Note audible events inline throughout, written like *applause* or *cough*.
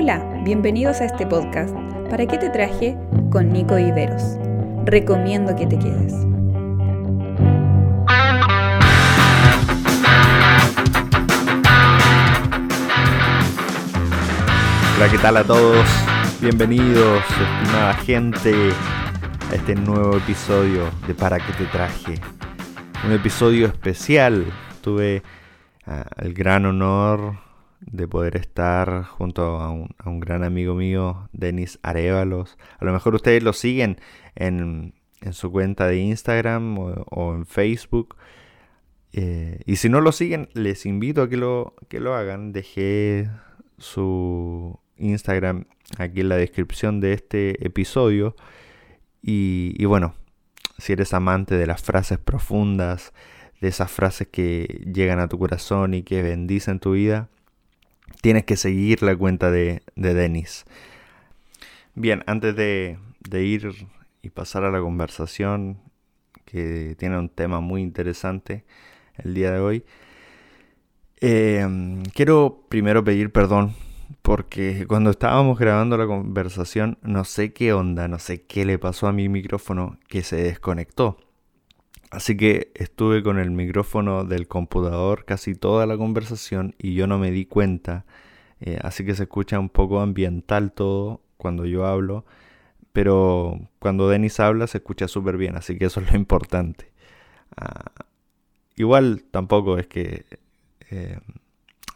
Hola, bienvenidos a este podcast. ¿Para qué te traje? Con Nico Viveros. Recomiendo que te quedes. Hola, ¿qué tal a todos? Bienvenidos, estimada gente, a este nuevo episodio de Para qué te traje. Un episodio especial. Tuve ah, el gran honor de poder estar junto a un, gran amigo mío, Denis Arevalos. A lo mejor ustedes lo siguen en, su cuenta de Instagram o, en Facebook. Eh, y si no lo siguen, les invito a que lo, que lo hagan. Dejé su Instagram aquí en la descripción de este episodio. Y, y bueno, si eres amante de las frases profundas, de esas frases que llegan a tu corazón y que bendicen tu vida, tienes que seguir la cuenta de, de Denis. Bien, antes de, ir y pasar a la conversación, que tiene un tema muy interesante el día de hoy, em, quiero primero pedir perdón porque cuando estábamos grabando la conversación no sé qué onda, no sé qué le pasó a mi micrófono que se desconectó. Así que estuve con el micrófono del computador casi toda la conversación y yo no me di cuenta. Eh, así que se escucha un poco ambiental todo cuando yo hablo. Pero cuando Denis habla se escucha súper bien, así que eso es lo importante. Ah, igual tampoco es que eh,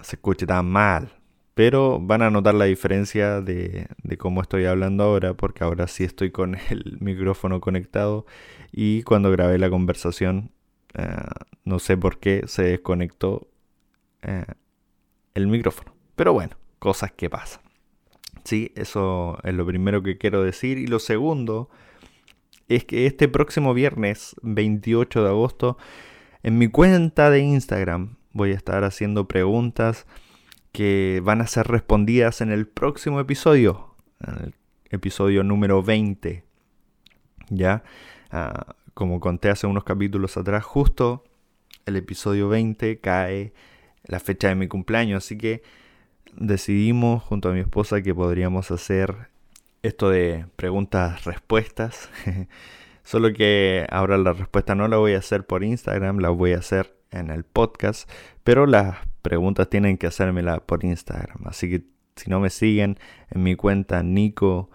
se escuche tan mal. Pero van a notar la diferencia de, de, cómo estoy hablando ahora, porque ahora sí estoy con el *laughs* micrófono conectado y cuando grabé la conversación, eh, no sé por qué se desconectó eh, el micrófono. Pero bueno, cosas que pasan. Sí, eso es lo primero que quiero decir. Y lo segundo es que este próximo viernes, 28 de agosto, en mi cuenta de Instagram voy a estar haciendo preguntas que van a ser respondidas en el próximo episodio, en el episodio número 20. ¿Ya? Ah, como conté hace unos capítulos atrás, justo el episodio 20 cae la fecha de mi cumpleaños, así que decidimos junto a mi esposa que podríamos hacer esto de preguntas-respuestas. *laughs* Solo que ahora la respuesta no la voy a hacer por Instagram, la voy a hacer en el podcast, pero las preguntas tienen que hacérmela por Instagram. Así que si no me siguen en mi cuenta nico.vm,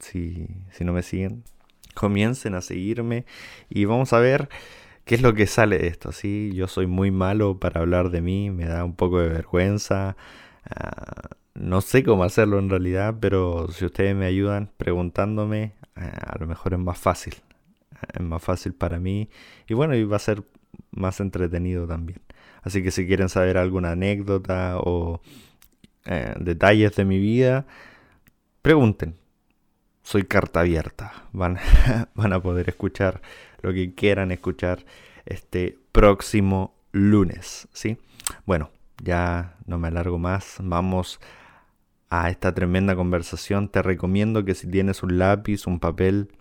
si, si no me siguen, comiencen a seguirme y vamos a ver qué es lo que sale de esto. ¿sí? Yo soy muy malo para hablar de mí, me da un poco de vergüenza. Ah, no sé cómo hacerlo en realidad, pero si ustedes me ayudan preguntándome, ah, a lo mejor es más fácil. Es más fácil para mí y bueno, y va a ser más entretenido también. Así que si quieren saber alguna anécdota o eh, detalles de mi vida, pregunten soy carta abierta. Van, *laughs* van a poder escuchar lo que quieran escuchar este próximo lunes. ¿sí? Bueno, ya no me alargo más. Vamos a esta tremenda conversación. Te recomiendo que si tienes un lápiz, un papel,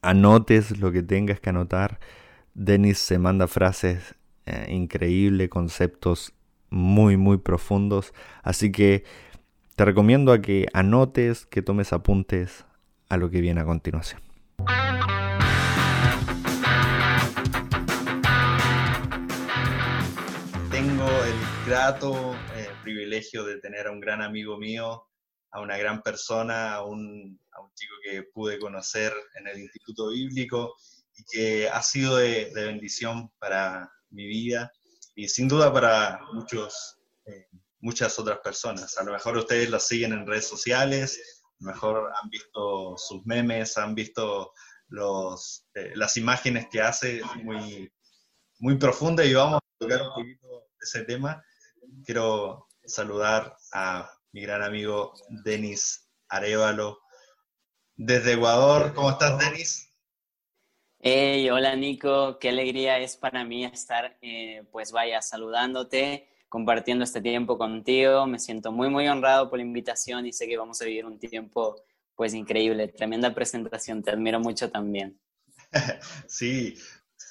anotes lo que tengas que anotar. Denis se manda frases eh, increíbles, conceptos muy, muy profundos. Así que te recomiendo a que anotes, que tomes apuntes a lo que viene a continuación. Tengo el grato eh, privilegio de tener a un gran amigo mío, a una gran persona, a un, chico que pude conocer en el Instituto Bíblico y que ha sido de, bendición para mi vida y sin duda para muchos eh, muchas otras personas. A lo mejor ustedes lo siguen en redes sociales, a mejor han visto sus memes, han visto los, eh, las imágenes que hace muy, muy profundas y vamos a tocar un poquito ese tema. Quiero saludar a mi gran amigo Denis Arevalo desde Ecuador. ¿Cómo estás, Denis? Hey, hola Nico, qué alegría es para mí estar, eh, pues vaya, saludándote compartiendo este tiempo contigo. Me siento muy, muy honrado por la invitación y sé que vamos a vivir un tiempo pues increíble. Tremenda presentación, te admiro mucho también. *laughs* Sí,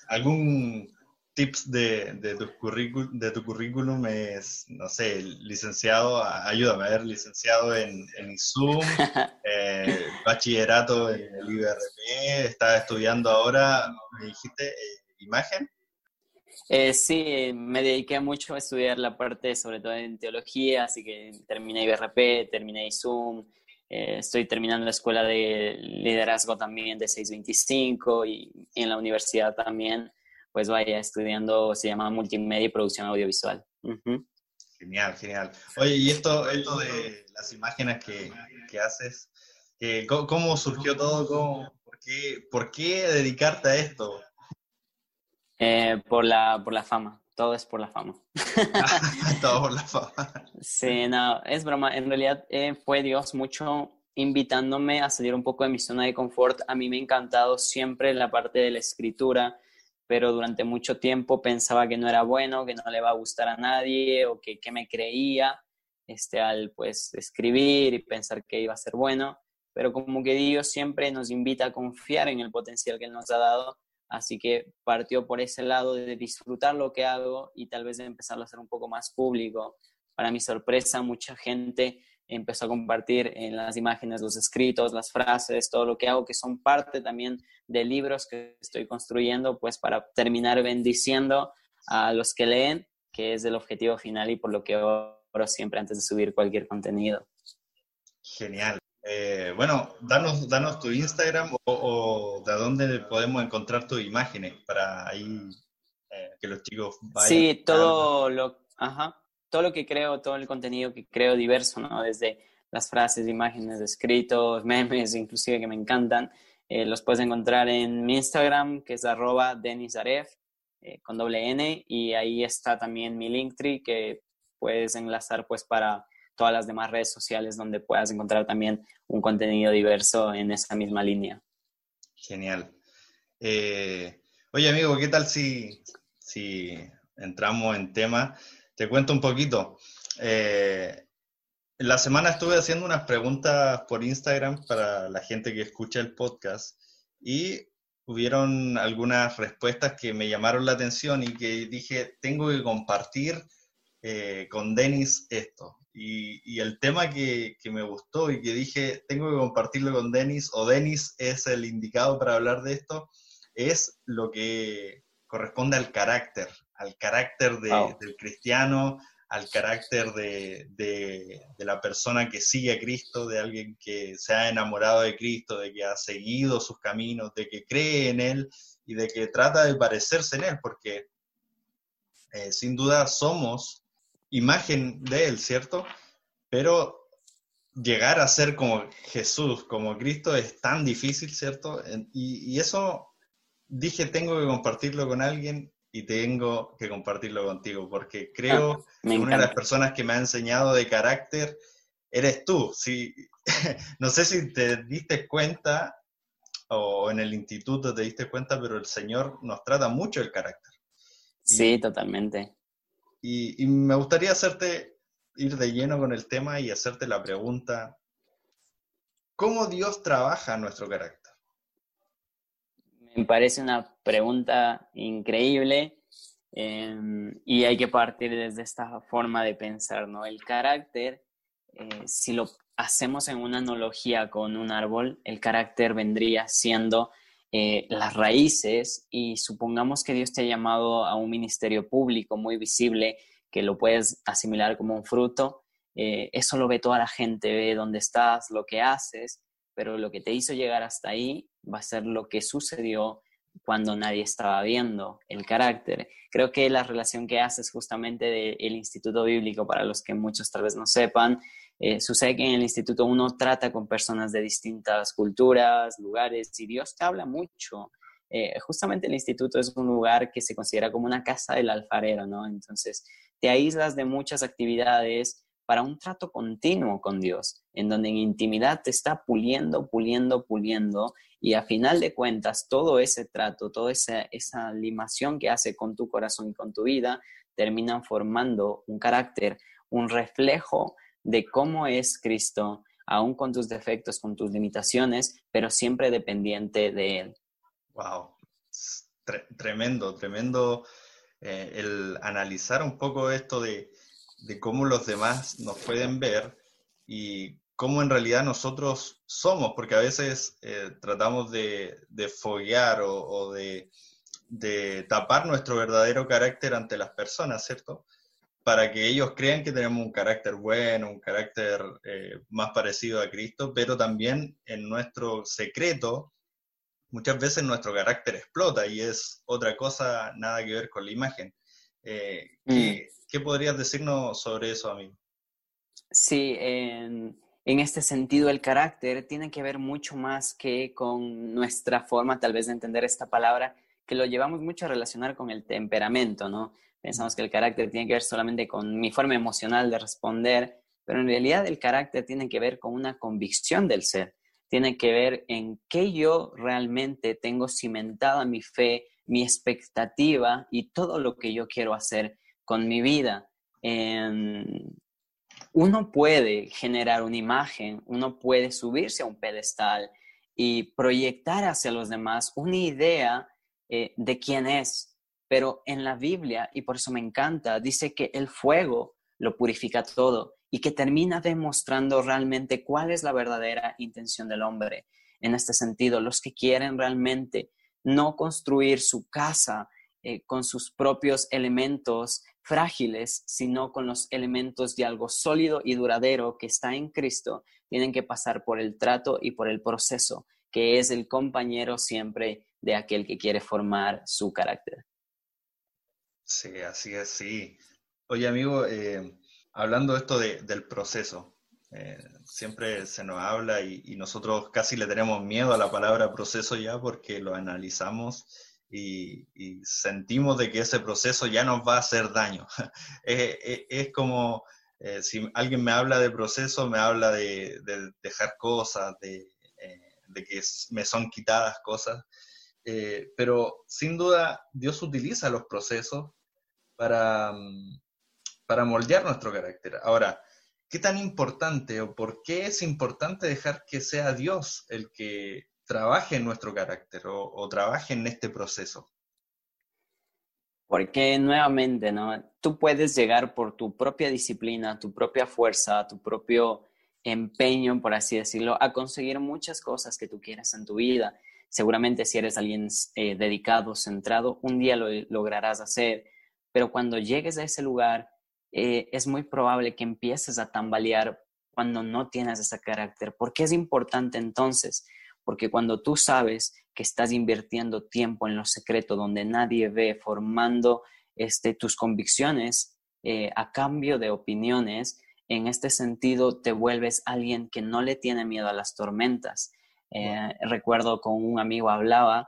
algún tips de, de, tu currículum, de tu currículum es, no sé, licenciado, ayúdame a ver, licenciado en, en ISUM, *laughs* eh, bachillerato en el IBRP, estás estudiando ahora, me dijiste, eh, imagen. Eh, sí, me dediqué mucho a estudiar la parte, sobre todo en teología, así que terminé IBRP, terminé ISUM, eh, estoy terminando la escuela de liderazgo también de 625 y, en la universidad también, pues vaya estudiando, se llama multimedia y producción audiovisual. Genial, genial. Oye, y esto, esto de las imágenes que, que haces, ¿cómo, surgió todo? por, qué, ¿Por qué dedicarte a esto? Eh, por, la, por la fama, todo es por la fama. *laughs* *laughs* todo por la fama. Sí, no, es broma. En realidad eh, fue Dios mucho invitándome a salir un poco de mi zona de confort. A mí me ha encantado siempre la parte de la escritura, pero durante mucho tiempo pensaba que no era bueno, que no le va a gustar a nadie o que, que me creía este, al pues escribir y pensar que iba a ser bueno. Pero como que Dios siempre nos invita a confiar en el potencial que nos ha dado Así que partió por ese lado de disfrutar lo que hago y tal vez de empezarlo a hacer un poco más público. Para mi sorpresa, mucha gente empezó a compartir en las imágenes los escritos, las frases, todo lo que hago, que son parte también de libros que estoy construyendo, pues para terminar bendiciendo a los que leen, que es el objetivo final y por lo que oro siempre antes de subir cualquier contenido. Genial. Eh, bueno, danos, danos tu Instagram o, de dónde podemos encontrar tus imágenes para ahí eh, que los chicos vayan. Sí, todo lo, todo lo que creo, todo el contenido que creo diverso, ¿no? Desde las frases, imágenes, escritos, *laughs* memes, inclusive que me encantan. Eh, los puedes encontrar en mi Instagram, que es arroba denisaref, con doble N, y ahí está también mi Linktree, que puedes enlazar pues para todas las demás redes sociales donde puedas encontrar también un contenido diverso en esa misma línea. Genial. Eh, oye, amigo, ¿qué tal si, si entramos en tema? Te cuento un poquito. Eh, la semana estuve haciendo unas preguntas por Instagram para la gente que escucha el podcast y hubieron algunas respuestas que me llamaron la atención y que dije, tengo que compartir eh, con Denis esto. Y, el tema que, me gustó y que dije, tengo que compartirlo con Denis, o Denis es el indicado para hablar de esto, es lo que corresponde al carácter, al carácter del cristiano, al carácter de, de, la persona que sigue a Cristo, de alguien que se ha enamorado de Cristo, de que ha seguido sus caminos, de que cree en Él y de que trata de parecerse en Él, porque eh, sin duda somos imagen de Él, ¿cierto? Pero llegar a ser como Jesús, como Cristo, es tan difícil, ¿cierto? Y, eso dije, tengo que compartirlo con alguien y tengo que compartirlo contigo, porque creo ah, que una de las personas que me ha enseñado de carácter eres tú. Sí, *laughs* no sé si te diste cuenta o en el instituto te diste cuenta, pero el Señor nos trata mucho el carácter. Sí, totalmente. Y, me gustaría hacerte, ir de lleno con el tema y hacerte la pregunta, ¿cómo Dios trabaja nuestro carácter? Me parece una pregunta increíble em, y hay que partir desde esta forma de pensar, ¿no? El carácter, eh, si lo hacemos en una analogía con un árbol, el carácter vendría siendo eh, las raíces y supongamos que Dios te ha llamado a un ministerio público muy visible, que lo puedes asimilar como un fruto, eh, eso lo ve toda la gente, ve dónde estás, lo que haces, pero lo que te hizo llegar hasta ahí va a ser lo que sucedió cuando nadie estaba viendo el carácter. Creo que la relación que haces justamente del Instituto Bíblico, para los que muchos tal vez no sepan, eh, sucede que en el instituto uno trata con personas de distintas culturas, lugares, y Dios te habla mucho. Eh, justamente el instituto es un lugar que se considera como una casa del alfarero, ¿no? Entonces, te aíslas de muchas actividades para un trato continuo con Dios, en donde en intimidad te está puliendo, puliendo, puliendo, y a final de cuentas, todo ese trato, toda esa, esa limación que hace con tu corazón y con tu vida, terminan formando un carácter, un reflejo de cómo es Cristo, aún con tus defectos, con tus limitaciones, pero siempre dependiente de Él. Wow, tremendo, tremendo eh, el analizar un poco esto de, cómo los demás nos pueden ver y cómo en realidad nosotros somos, porque a veces eh, tratamos de, foguear o, de, tapar nuestro verdadero carácter ante las personas, ¿cierto? Para que ellos crean que tenemos un carácter bueno, un carácter eh, más parecido a Cristo, pero también en nuestro secreto muchas veces nuestro carácter explota y es otra cosa, nada que ver con la imagen. Eh, mm. ¿qué, podrías decirnos sobre eso, amigo? Sí, en, este sentido el carácter tiene que ver mucho más que con nuestra forma tal vez de entender esta palabra, que lo llevamos mucho a relacionar con el temperamento, ¿no? Pensamos que el carácter tiene que ver solamente con mi forma emocional de responder, pero en realidad el carácter tiene que ver con una convicción del ser tiene que ver en qué yo realmente tengo cimentada mi fe, mi expectativa y todo lo que yo quiero hacer con mi vida. uno puede generar una imagen, uno puede subirse a un pedestal y proyectar hacia los demás una idea eh, de quién es. Pero en la Biblia, y por eso me encanta, dice que el fuego lo purifica todo y que termina demostrando realmente cuál es la verdadera intención del hombre. En este sentido, los que quieren realmente no construir su casa eh, con sus propios elementos frágiles, sino con los elementos de algo sólido y duradero que está en Cristo, tienen que pasar por el trato y por el proceso, que es el compañero siempre de aquel que quiere formar su carácter. Sí, así es, sí. Oye, amigo, eh, hablando esto del proceso, eh, siempre se nos habla y, nosotros casi le tenemos miedo a la palabra proceso ya porque lo analizamos y, sentimos de que ese proceso ya nos va a hacer daño. *laughs* es, como eh, si alguien me habla de proceso, me habla de, dejar cosas, de, de, que me son quitadas cosas. pero sin duda Dios utiliza los procesos para, para moldear nuestro carácter. Ahora, ¿qué tan importante o por qué es importante dejar que sea Dios el que trabaje en nuestro carácter o, trabaje en este proceso? Porque nuevamente, ¿no? Tú puedes llegar por tu propia disciplina, tu propia fuerza, tu propio empeño, por así decirlo, a conseguir muchas cosas que tú quieras en tu vida. Seguramente si eres alguien eh, dedicado, centrado, un día lo lograrás hacer, pero cuando llegues a ese lugar eh, es muy probable que empieces a tambalear cuando no tienes ese carácter. ¿Por qué es importante entonces? Porque cuando tú sabes que estás invirtiendo tiempo en lo secreto, donde nadie ve, formando este, tus convicciones eh, a cambio de opiniones, en este sentido te vuelves alguien que no le tiene miedo a las tormentas. Eh, recuerdo con un amigo hablaba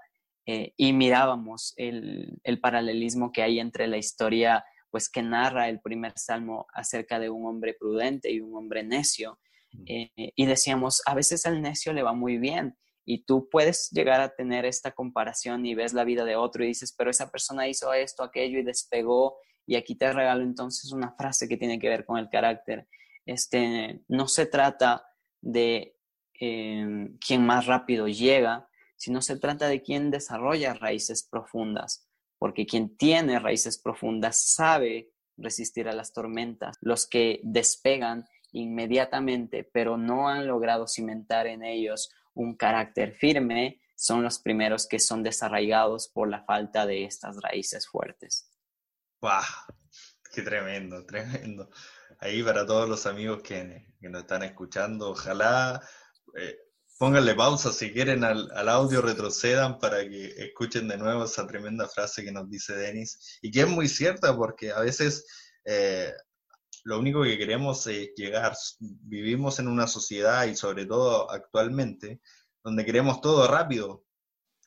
y mirábamos el, el, paralelismo que hay entre la historia pues que narra el primer salmo acerca de un hombre prudente y un hombre necio. Eh, y decíamos, a veces al necio le va muy bien y tú puedes llegar a tener esta comparación y ves la vida de otro y dices, pero esa persona hizo esto, aquello y despegó y aquí te regalo entonces una frase que tiene que ver con el carácter. Este, no se trata de eh, quién más rápido llega, sino se trata de quién desarrolla raíces profundas porque quien tiene raíces profundas sabe resistir a las tormentas. Los que despegan inmediatamente, pero no han logrado cimentar en ellos un carácter firme, son los primeros que son desarraigados por la falta de estas raíces fuertes. ¡Wow! ¡Qué tremendo, tremendo! Ahí para todos los amigos que, nos están escuchando, ojalá eh, pónganle pausa si quieren al, audio, retrocedan para que escuchen de nuevo esa tremenda frase que nos dice Denis y que es muy cierta porque a veces eh, lo único que queremos es llegar, vivimos en una sociedad y sobre todo actualmente donde queremos todo rápido,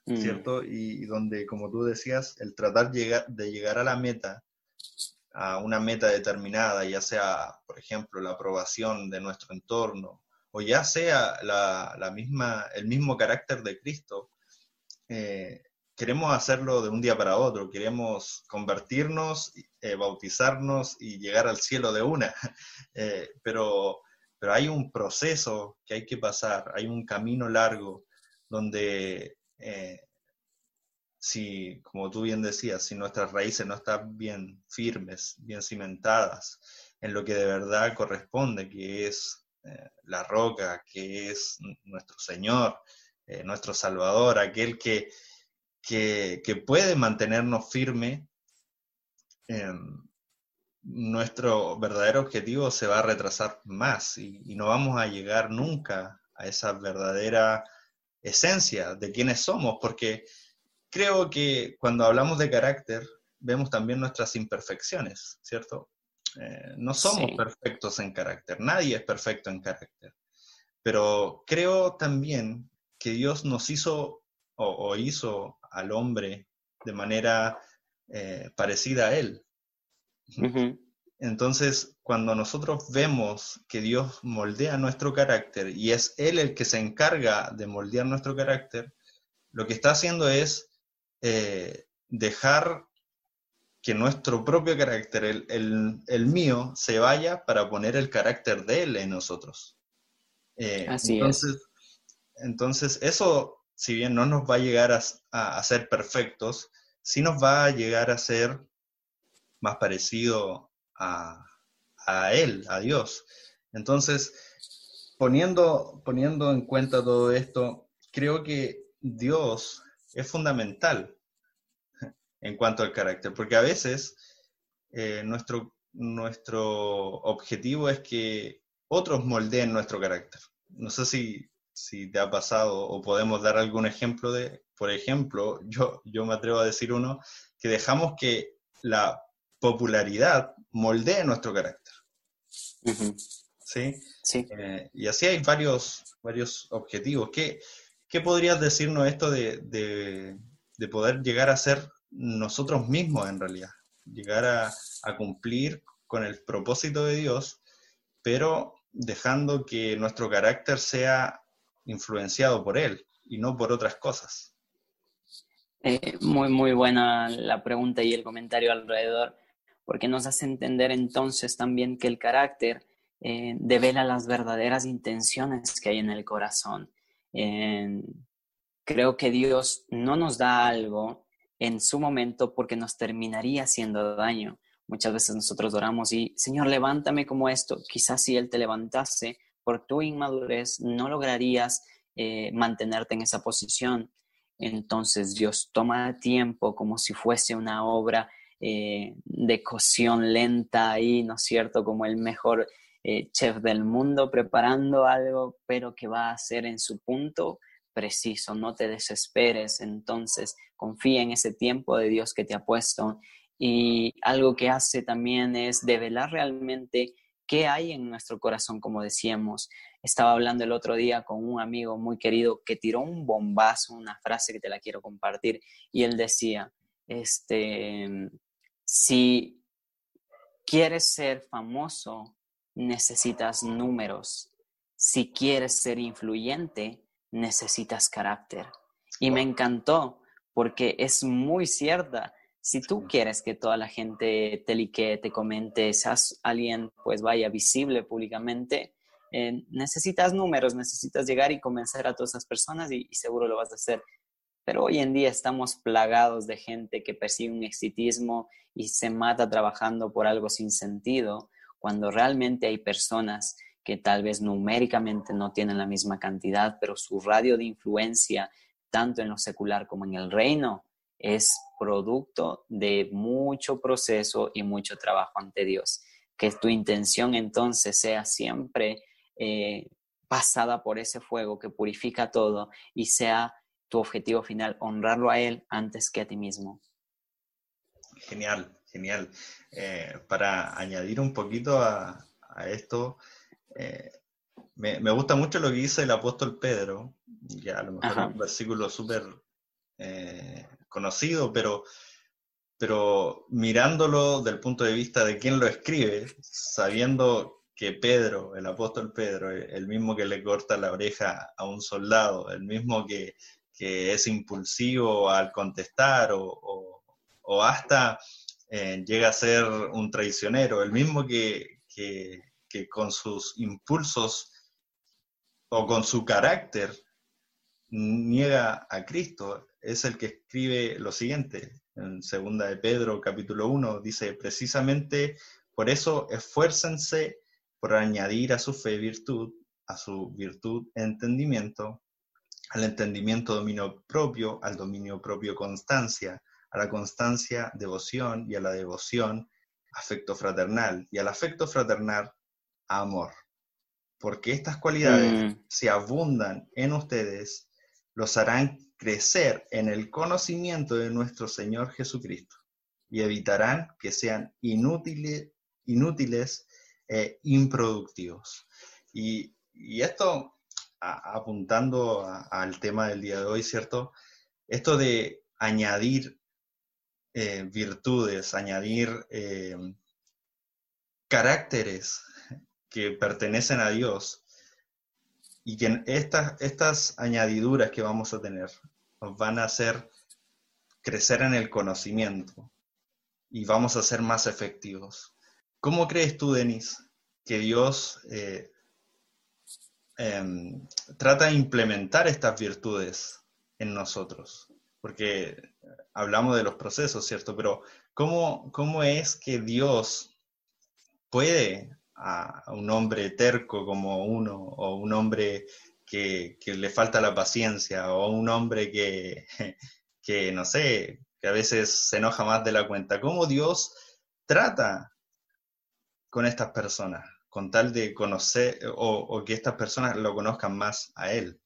mm. ¿cierto? Y, donde, como tú decías, el tratar de llegar a la meta, a una meta determinada, ya sea, por ejemplo, la aprobación de nuestro entorno, o ya sea la, misma, el mismo carácter de Cristo, eh, queremos hacerlo de un día para otro, queremos convertirnos, eh, bautizarnos y llegar al cielo de una, *laughs* eh, pero, pero hay un proceso que hay que pasar, hay un camino largo donde si, como tú bien decías, si nuestras raíces no están bien firmes, bien cimentadas en lo que de verdad corresponde, que es eh, la roca, que es nuestro Señor, eh, nuestro Salvador, aquel que, que, puede mantenernos firme, nuestro verdadero objetivo se va a retrasar más y, y no vamos a llegar nunca a esa verdadera esencia de quiénes somos, porque creo que cuando hablamos de carácter, vemos también nuestras imperfecciones, ¿cierto? Eh, no somos perfectos en carácter, nadie es perfecto en carácter, pero creo también que Dios nos hizo o, hizo al hombre de manera eh, parecida a Él. Entonces, cuando nosotros vemos que Dios moldea nuestro carácter y es Él el que se encarga de moldear nuestro carácter, lo que está haciendo es eh, dejar que nuestro propio carácter, el, mío, se vaya para poner el carácter de él en nosotros. Eh, Así entonces, es. Entonces, eso, si bien no nos va a llegar a, ser perfectos, sí nos va a llegar a ser más parecido a, a Él, a Dios. Entonces, poniendo, poniendo en cuenta todo esto, creo que Dios es fundamental en cuanto al carácter, porque a veces eh, nuestro, nuestro objetivo es que otros moldeen nuestro carácter. No sé si, si te ha pasado o podemos dar algún ejemplo de, por ejemplo, yo, yo me atrevo a decir uno, que dejamos que la popularidad moldee nuestro carácter. ¿Sí? sí. Eh, y así hay varios, varios objetivos. ¿Qué, ¿Qué podrías decirnos esto de, poder llegar a ser nosotros mismos en realidad? Llegar a, cumplir con el propósito de Dios, pero dejando que nuestro carácter sea influenciado por Él y no por otras cosas. Eh, muy, muy buena la pregunta y el comentario alrededor, porque nos hace entender entonces también que el carácter eh, devela las verdaderas intenciones que hay en el corazón creo que Dios no nos da algo en su momento porque nos terminaría haciendo daño. Muchas veces nosotros oramos y, Señor, levántame como esto. Quizás si Él te levantase, por tu inmadurez no lograrías eh, mantenerte en esa posición. Entonces Dios toma tiempo como si fuese una obra eh, de cocción lenta ahí, ¿no es cierto? Como el mejor eh, chef del mundo preparando algo, pero que va a ser en su punto preciso, no te desesperes, entonces confía en ese tiempo de Dios que te ha puesto. Y algo que hace también es develar realmente qué hay en nuestro corazón, como decíamos. Estaba hablando el otro día con un amigo muy querido que tiró un bombazo, una frase que te la quiero compartir, y él decía, este, si quieres ser famoso, necesitas números. Si quieres ser influyente, necesitas carácter. Y me encantó porque es muy cierta. Si tú quieres que toda la gente te lique, te comente, seas alguien, pues vaya visible públicamente, eh, necesitas números, necesitas llegar y convencer a todas esas personas y, y, seguro lo vas a hacer. Pero hoy en día estamos plagados de gente que persigue un exitismo y se mata trabajando por algo sin sentido cuando realmente hay personas que tal vez numéricamente no tienen la misma cantidad, pero su radio de influencia, tanto en lo secular como en el reino, es producto de mucho proceso y mucho trabajo ante Dios. Que tu intención entonces sea siempre eh, pasada por ese fuego que purifica todo y sea tu objetivo final honrarlo a Él antes que a ti mismo. Genial, genial. Eh, para añadir un poquito a, esto, eh, me, gusta mucho lo que dice el apóstol Pedro, ya a lo mejor es un versículo súper eh, conocido, pero, pero mirándolo del punto de vista de quien lo escribe, sabiendo que Pedro, el apóstol Pedro, el mismo que le corta la oreja a un soldado, el mismo que, es impulsivo al contestar o, o hasta eh, llega a ser un traicionero, el mismo que, con sus impulsos o con su carácter niega a Cristo, es el que escribe lo siguiente, en segunda de Pedro capítulo 1, dice, precisamente por eso esfuércense por añadir a su fe virtud, a su virtud entendimiento, al entendimiento dominio propio, al dominio propio constancia, a la constancia devoción y a la devoción afecto fraternal. Y al afecto fraternal amor. Porque estas cualidades, mm. si abundan en ustedes, los harán crecer en el conocimiento de nuestro Señor Jesucristo y evitarán que sean inútiles, inútiles e improductivos. Y, esto, apuntando al tema del día de hoy, ¿cierto? Esto de añadir eh, virtudes, añadir eh, caracteres que pertenecen a Dios y que estas, estas añadiduras que vamos a tener nos van a hacer crecer en el conocimiento y vamos a ser más efectivos. ¿Cómo crees tú, Denis, que Dios eh, em, trata de implementar estas virtudes en nosotros? Porque hablamos de los procesos, ¿cierto? Pero ¿cómo, cómo es que Dios puede a, un hombre terco como uno, o un hombre que, le falta la paciencia, o un hombre que, *laughs* que, no sé, que a veces se enoja más de la cuenta. ¿Cómo Dios trata con estas personas, con tal de conocer o, que estas personas lo conozcan más a Él?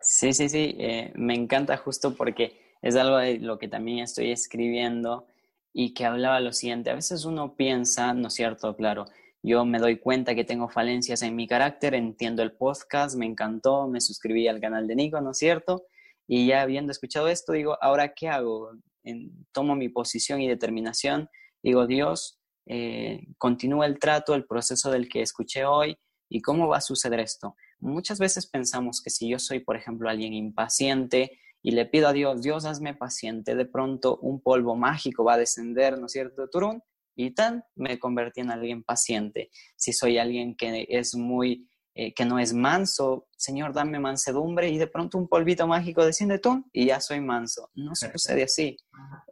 Sí, sí, sí, eh, me encanta justo porque es algo de lo que también estoy escribiendo y que hablaba lo siguiente, a veces uno piensa, ¿no es cierto? Claro, yo me doy cuenta que tengo falencias en mi carácter, entiendo el podcast, me encantó, me suscribí al canal de Nico, ¿no es cierto? Y ya habiendo escuchado esto, digo, ¿ahora qué hago? tomo mi posición y determinación, digo, Dios, eh, continúa el trato, el proceso del que escuché hoy, ¿y cómo va a suceder esto? Muchas veces pensamos que si yo soy, por ejemplo, alguien impaciente, y le pido a Dios, Dios hazme paciente, de pronto un polvo mágico va a descender, ¿no es cierto, Turún? Y tan me convertí en alguien paciente. Si soy alguien que es muy, eh, que no es manso, Señor, dame mansedumbre y de pronto un polvito mágico desciende tú y ya soy manso. No sucede así.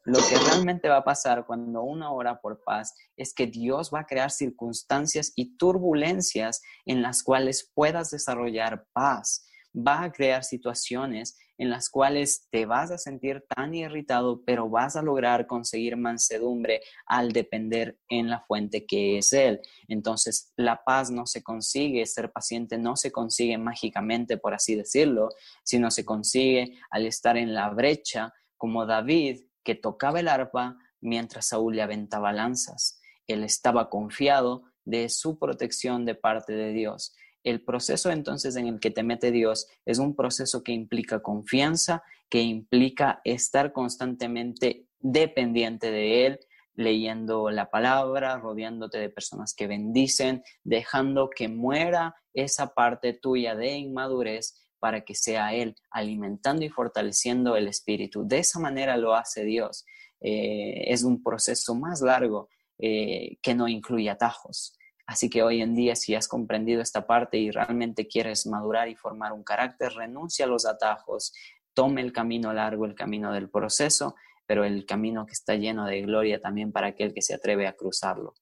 Lo que realmente va a pasar cuando uno ora por paz es que Dios va a crear circunstancias y turbulencias en las cuales puedas desarrollar paz. Va a crear situaciones en las cuales te vas a sentir tan irritado, pero vas a lograr conseguir mansedumbre al depender en la fuente que es Él. Entonces, la paz no se consigue, ser paciente no se consigue mágicamente, por así decirlo, sino se consigue al estar en la brecha, como David, que tocaba el arpa mientras Saúl le aventaba lanzas. Él estaba confiado de su protección de parte de Dios. El proceso entonces en el que te mete Dios es un proceso que implica confianza, que implica estar constantemente dependiente de Él, leyendo la palabra, rodeándote de personas que bendicen, dejando que muera esa parte tuya de inmadurez para que sea Él alimentando y fortaleciendo el espíritu. De esa manera lo hace Dios. Eh, es un proceso más largo eh, que no incluye atajos. Así que hoy en día, si has comprendido esta parte y realmente quieres madurar y formar un carácter, renuncia a los atajos, tome el camino largo, el camino del proceso, pero el camino que está lleno de gloria también para aquel que se atreve a cruzarlo.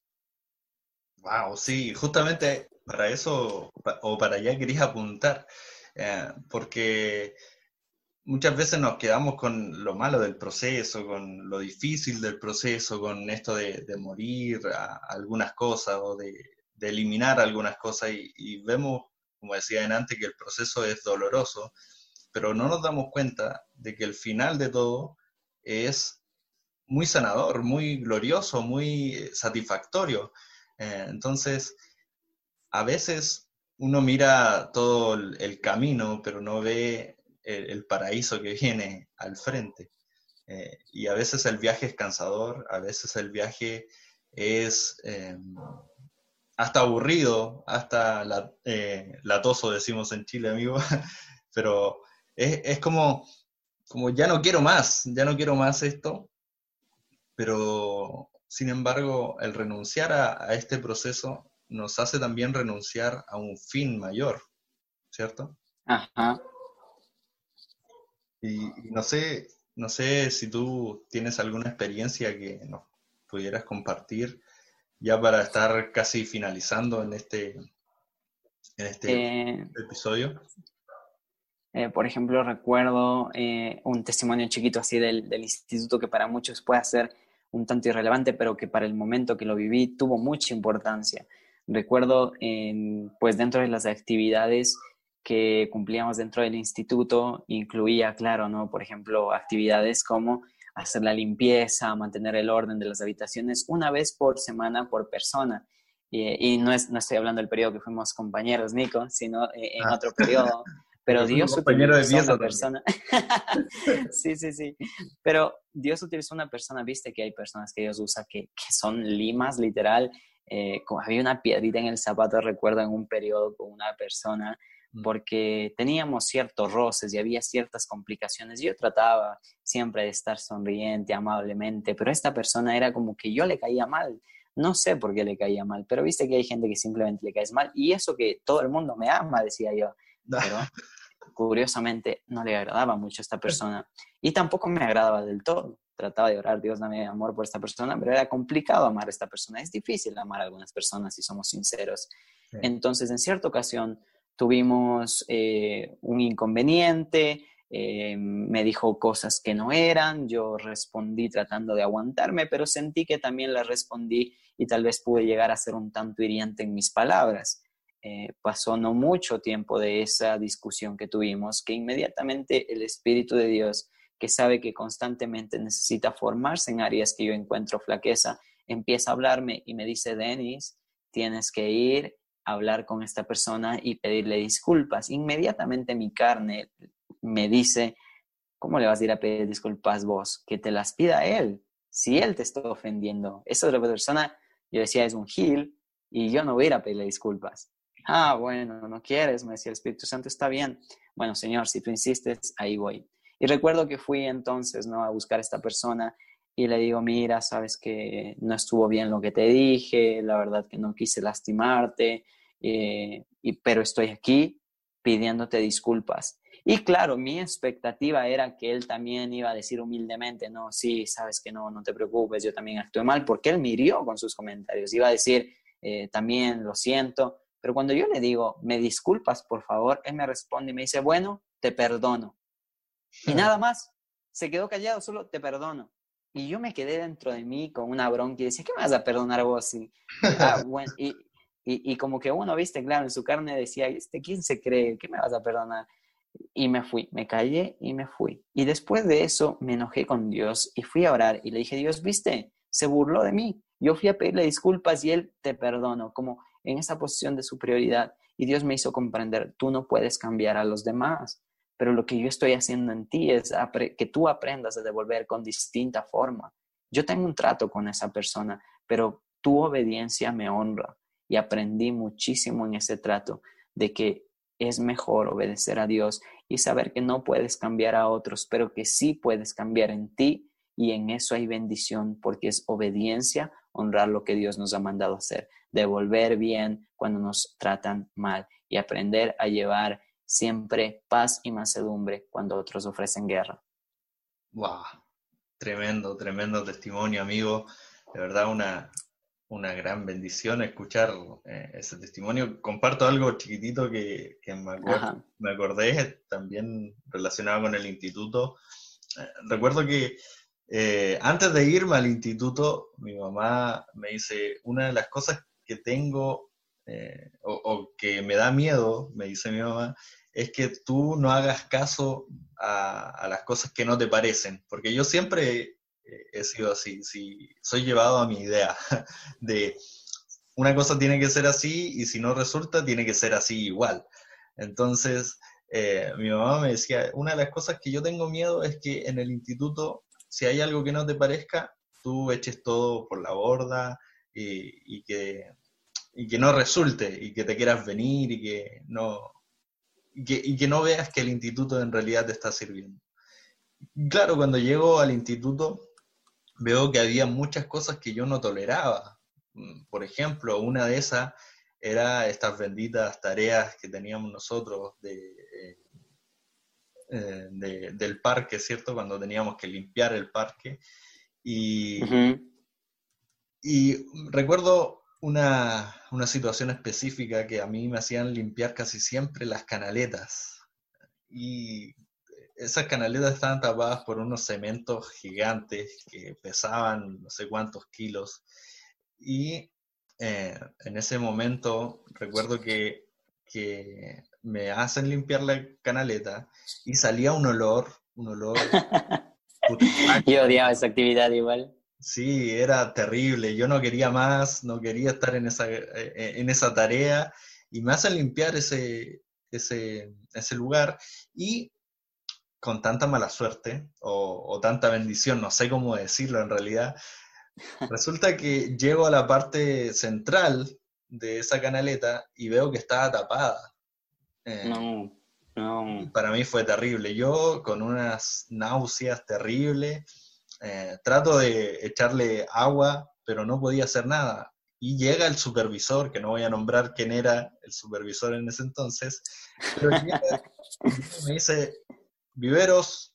Wow, sí, justamente para eso o para allá quería apuntar, eh, porque muchas veces nos quedamos con lo malo del proceso, con lo difícil del proceso, con esto de, morir algunas cosas o de, eliminar algunas cosas y, vemos, como decía antes, que el proceso es doloroso, pero no nos damos cuenta de que el final de todo es muy sanador, muy glorioso, muy eh, satisfactorio. Eh, entonces, a veces uno mira todo el camino, pero no ve el, paraíso que viene al frente. Eh, y a veces el viaje es cansador, a veces el viaje es em, hasta aburrido, hasta eh, latoso, decimos en Chile, amigo, *laughs* pero es, como, como ya no quiero más, ya no quiero más esto, pero sin embargo el renunciar a, a este proceso nos hace también renunciar a un fin mayor, ¿cierto? Ajá, Y, no sé, no sé si tú tienes alguna experiencia que nos pudieras compartir ya para estar casi finalizando en este, en este eh, episodio. Eh, por ejemplo, recuerdo eh, un testimonio chiquito así del, del, instituto que para muchos puede ser un tanto irrelevante, pero que para el momento que lo viví tuvo mucha importancia. Recuerdo, pues dentro de las actividades que cumplíamos dentro del instituto, incluía, claro, ¿no? Por ejemplo, actividades como hacer la limpieza, mantener el orden de las habitaciones una vez por semana por persona. Y, no, es, no estoy hablando del periodo que fuimos compañeros, Nico, sino eh, en ah. otro periodo. *laughs* Pero Dios utilizó una persona. *laughs* sí, sí, sí. Pero Dios utilizó una persona, viste que hay personas que Dios usa que, que son limas, literal. Eh, había una piedrita en el zapato, recuerdo, en un periodo con una persona. Porque teníamos ciertos roces y había ciertas complicaciones. Yo trataba siempre de estar sonriente, amablemente, pero esta persona era como que yo le caía mal. No sé por qué le caía mal, pero viste que hay gente que simplemente le caes mal. Y eso que todo el mundo me ama, decía yo. *laughs* Pero curiosamente no le agradaba mucho a esta persona y tampoco me agradaba del todo. Trataba de orar, Dios dame amor por esta persona, pero era complicado amar a esta persona. Es difícil amar a algunas personas si somos sinceros. Entonces, en cierta ocasión tuvimos eh, un inconveniente, eh, me dijo cosas que no eran, yo respondí tratando de aguantarme, pero sentí que también le respondí y tal vez pude llegar a ser un tanto hiriente en mis palabras. Eh, pasó no mucho tiempo de esa discusión que tuvimos, que inmediatamente el Espíritu de Dios, que sabe que constantemente necesita formarse en áreas que yo encuentro flaqueza, empieza a hablarme y me dice, Denis, tienes que ir hablar con esta persona y pedirle disculpas. Inmediatamente mi carne me dice, ¿cómo le vas a ir a pedir disculpas vos? Que te las pida él. Si él te está ofendiendo, esa otra persona, yo decía, es un gil y yo no voy a ir pedirle disculpas. Ah, bueno, no quieres, me decía el Espíritu Santo, está bien. Bueno, Señor, si tú insistes, ahí voy. Y recuerdo que fui entonces, ¿no? A buscar a esta persona y le digo, mira, sabes que no estuvo bien lo que te dije, la verdad que no quise lastimarte, eh, y, pero estoy aquí pidiéndote disculpas. Y claro, mi expectativa era que él también iba a decir humildemente, no, sí, sabes que no, no te preocupes, yo también actué mal, porque él me hirió con sus comentarios. Iba a decir, eh, también lo siento, pero cuando yo le digo, me disculpas, por favor, él me responde y me dice, bueno, te perdono. Y nada más, se quedó callado, solo te perdono. Y yo me quedé dentro de mí con una bronca y decía, ¿qué me vas a perdonar vos? Y, ah, *laughs* y, y, como que uno, viste, claro, en su carne decía, ¿este quién se cree? ¿Qué me vas a perdonar? Y me fui, me callé y me fui. Y después de eso me enojé con Dios y fui a orar y le dije, Dios, viste, se burló de mí. Yo fui a pedirle disculpas y él te perdono, como en esa posición de superioridad. Y Dios me hizo comprender, tú no puedes cambiar a los demás, pero lo que yo estoy haciendo en ti es que tú aprendas a devolver con distinta forma. Yo tengo un trato con esa persona, pero tu obediencia me honra y aprendí muchísimo en ese trato de que es mejor obedecer a Dios y saber que no puedes cambiar a otros, pero que sí puedes cambiar en ti y en eso hay bendición porque es obediencia honrar lo que Dios nos ha mandado hacer, devolver bien cuando nos tratan mal y aprender a llevar siempre paz y mansedumbre cuando otros ofrecen guerra. Wow, tremendo, tremendo testimonio, amigo. De verdad, una, una gran bendición escuchar eh, ese testimonio. Comparto algo chiquitito que, me, acordé, también relacionado con el instituto. Eh, recuerdo que eh, antes de irme al instituto, mi mamá me dice, una de las cosas que tengo eh, o, que me da miedo, me dice mi mamá, es que tú no hagas caso a, las cosas que no te parecen, porque yo siempre he sido así, si soy llevado a mi idea *laughs* de una cosa tiene que ser así y si no resulta tiene que ser así igual. Entonces, eh, mi mamá me decía, una de las cosas que yo tengo miedo es que en el instituto si hay algo que no te parezca, tú eches todo por la borda y, que, que no resulte y que te quieras venir y que no, y que, no veas que el instituto en realidad te está sirviendo. Claro, cuando llego al instituto veo que había muchas cosas que yo no toleraba. Por ejemplo, una de esas era estas benditas tareas que teníamos nosotros de, eh, eh, del parque, ¿cierto? Cuando teníamos que limpiar el parque. Y, y recuerdo una, una, situación específica que a mí me hacían limpiar casi siempre las canaletas. Y esas canaletas estaban tapadas por unos cementos gigantes que pesaban no sé cuántos kilos. Y eh, en ese momento recuerdo que, que, me hacen limpiar la canaleta y salía un olor, un olor... *laughs* Yo odiaba esa actividad igual. Sí, era terrible. Yo no quería más, no quería estar en esa, eh, en esa tarea y me hacen limpiar ese, ese, ese lugar y con tanta mala suerte o, tanta bendición, no sé cómo decirlo en realidad, resulta que llego a la parte central de esa canaleta y veo que estaba tapada. Eh, no, no. Para mí fue terrible. Yo con unas náuseas terribles, eh, trato de echarle agua, pero no podía hacer nada. Y llega el supervisor, que no voy a nombrar quién era el supervisor en ese entonces, pero me dice, Viveros.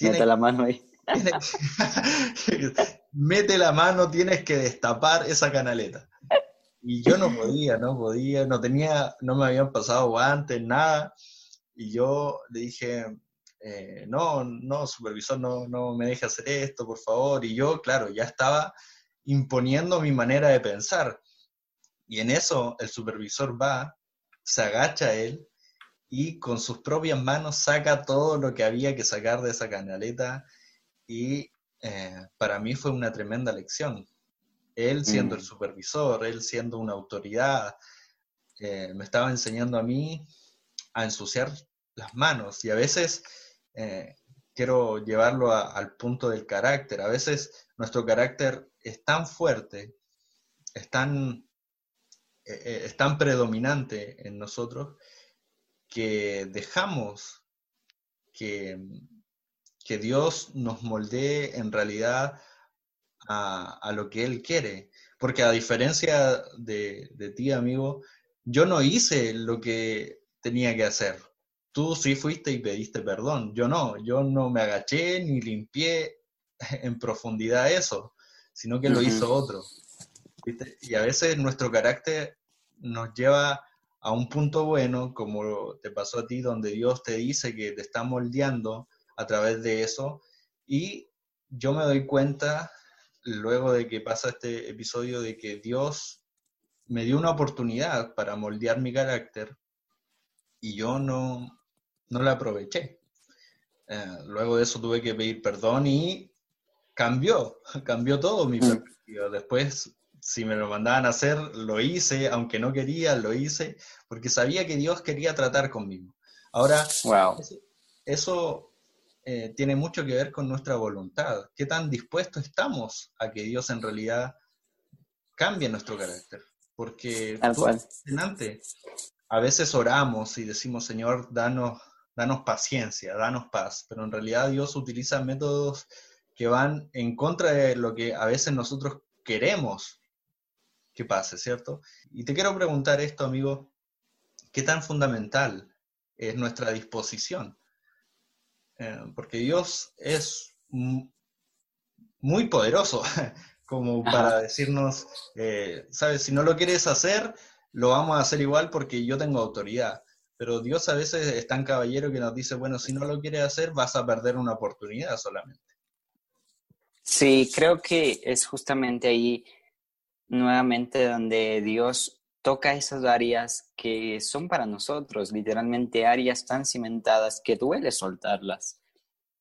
Mete la mano ahí. *laughs* mete la mano, tienes que destapar esa canaleta. Y yo no podía, no podía, no tenía, no me habían pasado guantes, nada. Y yo le dije, eh, no, no, supervisor, no, no me deje hacer esto, por favor. Y yo, claro, ya estaba imponiendo mi manera de pensar. Y en eso el supervisor va, se agacha él y con sus propias manos saca todo lo que había que sacar de esa canaleta y eh, para mí fue una tremenda lección. Él siendo el mm. supervisor, él siendo una autoridad, eh, me estaba enseñando a mí a ensuciar las manos y a veces eh, quiero llevarlo al punto del carácter. A veces nuestro carácter es tan fuerte, es tan, es tan predominante en nosotros que dejamos que, que Dios nos moldee en realidad a, lo que Él quiere. Porque a diferencia de, de ti, amigo, yo no hice lo que tenía que hacer. Tú sí fuiste y pediste perdón. Yo no, yo no me agaché ni limpié *laughs* en profundidad eso, sino que lo hizo otro. Y a veces nuestro carácter nos lleva a un punto bueno, como te pasó a ti, donde Dios te dice que te está moldeando a través de eso. Y yo me doy cuenta, luego de que pasa este episodio, de que Dios me dio una oportunidad para moldear mi carácter y yo no, no la aproveché. Eh, luego de eso tuve que pedir perdón y cambió, *laughs* cambió todo mi perspectiva. Después si me lo mandaban a hacer, lo hice, aunque no quería, lo hice, porque sabía que Dios quería tratar conmigo. Ahora, eso, eh, tiene mucho que ver con nuestra voluntad. ¿Qué tan dispuestos estamos a que Dios en realidad cambie nuestro carácter? Porque a veces oramos y decimos, Señor, danos, danos paciencia, danos paz, pero en realidad Dios utiliza métodos que van en contra de lo que a veces nosotros queremos que pase, ¿cierto? Y te quiero preguntar esto, amigo, ¿qué tan fundamental es nuestra disposición? Eh, porque Dios es muy poderoso *laughs* como para decirnos, eh, sabes, si no lo quieres hacer, lo vamos a hacer igual porque yo tengo autoridad. Pero Dios a veces es tan caballero que nos dice, bueno, si no lo quieres hacer, vas a perder una oportunidad solamente. Sí, creo que es justamente ahí nuevamente donde Dios toca esas áreas que son para nosotros, literalmente áreas tan cimentadas que duele soltarlas.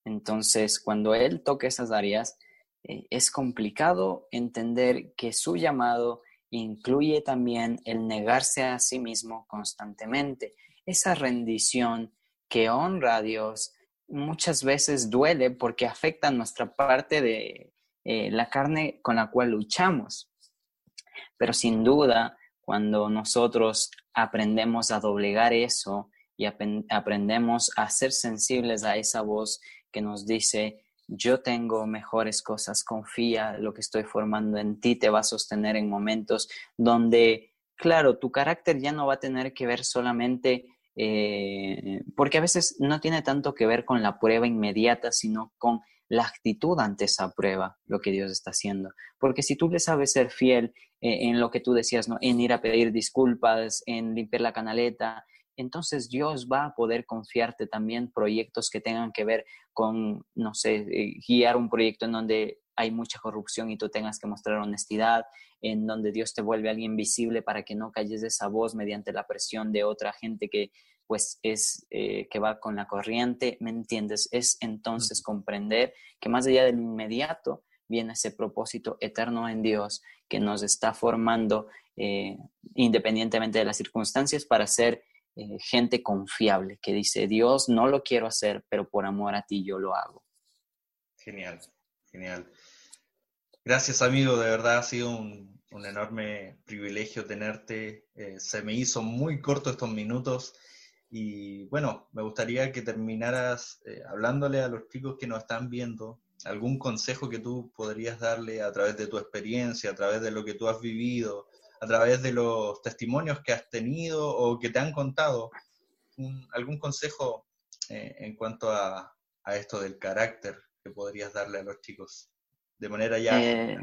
Entonces, cuando Él toca esas áreas, eh, es complicado entender que su llamado incluye también el negarse a sí mismo constantemente. Esa rendición que honra a Dios muchas veces duele porque afecta nuestra parte de eh, la carne con la cual luchamos. Pero sin duda, cuando nosotros aprendemos a doblegar eso y aprendemos a ser sensibles a esa voz que nos dice, yo tengo mejores cosas, confía, lo que estoy formando en ti te va a sostener en momentos donde, claro, tu carácter ya no va a tener que ver solamente eh, porque a veces no tiene tanto que ver con la prueba inmediata, sino con la actitud ante esa prueba, lo que Dios está haciendo. Porque si tú le sabes ser fiel eh, en lo que tú decías, ¿no? en ir a pedir disculpas, en limpiar la canaleta, entonces Dios va a poder confiarte también proyectos que tengan que ver con, no sé, eh, guiar un proyecto en donde hay mucha corrupción y tú tengas que mostrar honestidad, en donde Dios te vuelve alguien visible para que no calles de esa voz mediante la presión de otra gente que pues es eh, que va con la corriente, ¿me entiendes? Es entonces comprender que más allá del inmediato viene ese propósito eterno en Dios que nos está formando eh, independientemente de las circunstancias para ser eh, gente confiable, que dice, Dios, no lo quiero hacer, pero por amor a ti yo lo hago. Genial, genial. Gracias amigo, de verdad ha sido un, enorme privilegio tenerte. se me hizo muy corto estos minutos y bueno, me gustaría que terminaras eh, hablándole a los chicos que nos están viendo, algún consejo que tú podrías darle a través de tu experiencia, a través de lo que tú has vivido, a través de los testimonios que has tenido o que te han contado, algún consejo eh, en cuanto a, esto del carácter que podrías darle a los chicos de manera ya... Eh,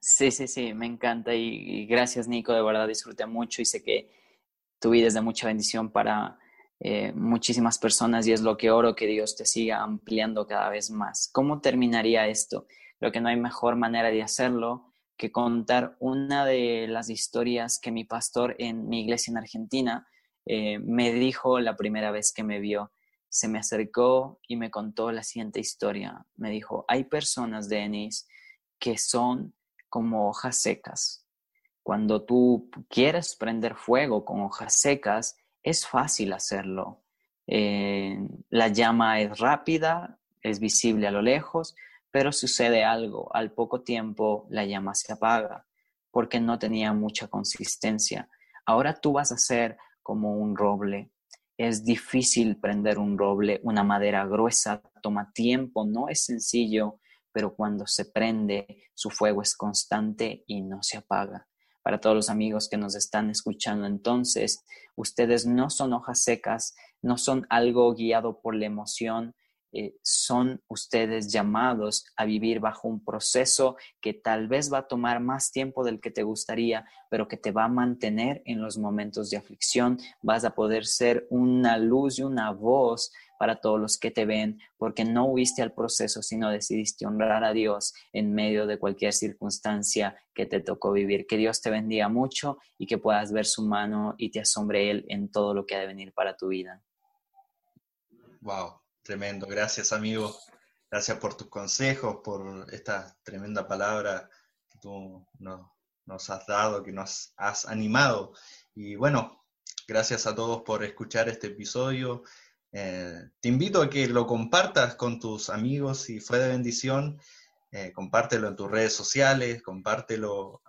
sí, sí, sí, me encanta y, gracias Nico, de verdad disfruté mucho y sé que tu vida es de mucha bendición para eh, muchísimas personas y es lo que oro que Dios te siga ampliando cada vez más. ¿Cómo terminaría esto? Creo que no hay mejor manera de hacerlo que contar una de las historias que mi pastor en mi iglesia en Argentina eh, me dijo la primera vez que me vio. Se me acercó y me contó la siguiente historia. Me dijo, hay personas, Denis, que son como hojas secas cuando tú quieres prender fuego con hojas secas, es fácil hacerlo. Eh, la llama es rápida, es visible a lo lejos, pero sucede algo. Al poco tiempo la llama se apaga porque no tenía mucha consistencia. Ahora tú vas a ser como un roble. Es difícil prender un roble, una madera gruesa, toma tiempo, no es sencillo, pero cuando se prende, su fuego es constante y no se apaga para todos los amigos que nos están escuchando. Entonces, ustedes no son hojas secas, no son algo guiado por la emoción, eh, son ustedes llamados a vivir bajo un proceso que tal vez va a tomar más tiempo del que te gustaría, pero que te va a mantener en los momentos de aflicción. Vas a poder ser una luz y una voz para todos los que te ven, porque no huiste al proceso, sino decidiste honrar a Dios en medio de cualquier circunstancia que te tocó vivir. Que Dios te bendiga mucho y que puedas ver su mano y te asombre Él en todo lo que ha de venir para tu vida. Wow, tremendo. Gracias, amigo. Gracias por tus consejos, por esta tremenda palabra que tú nos, has dado, que nos has animado. Y bueno, gracias a todos por escuchar este episodio. Eh, te invito a que lo compartas con tus amigos si fue de bendición. Eh, compártelo en tus redes sociales, compártelo,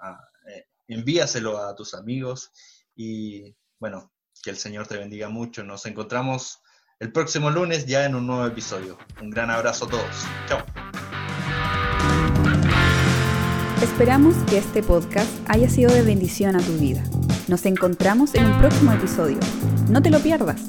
eh, envíaselo a tus amigos y bueno, que el Señor te bendiga mucho. Nos encontramos el próximo lunes ya en un nuevo episodio. Un gran abrazo a todos. Chao. Esperamos que este podcast haya sido de bendición a tu vida. Nos encontramos en un próximo episodio. No te lo pierdas.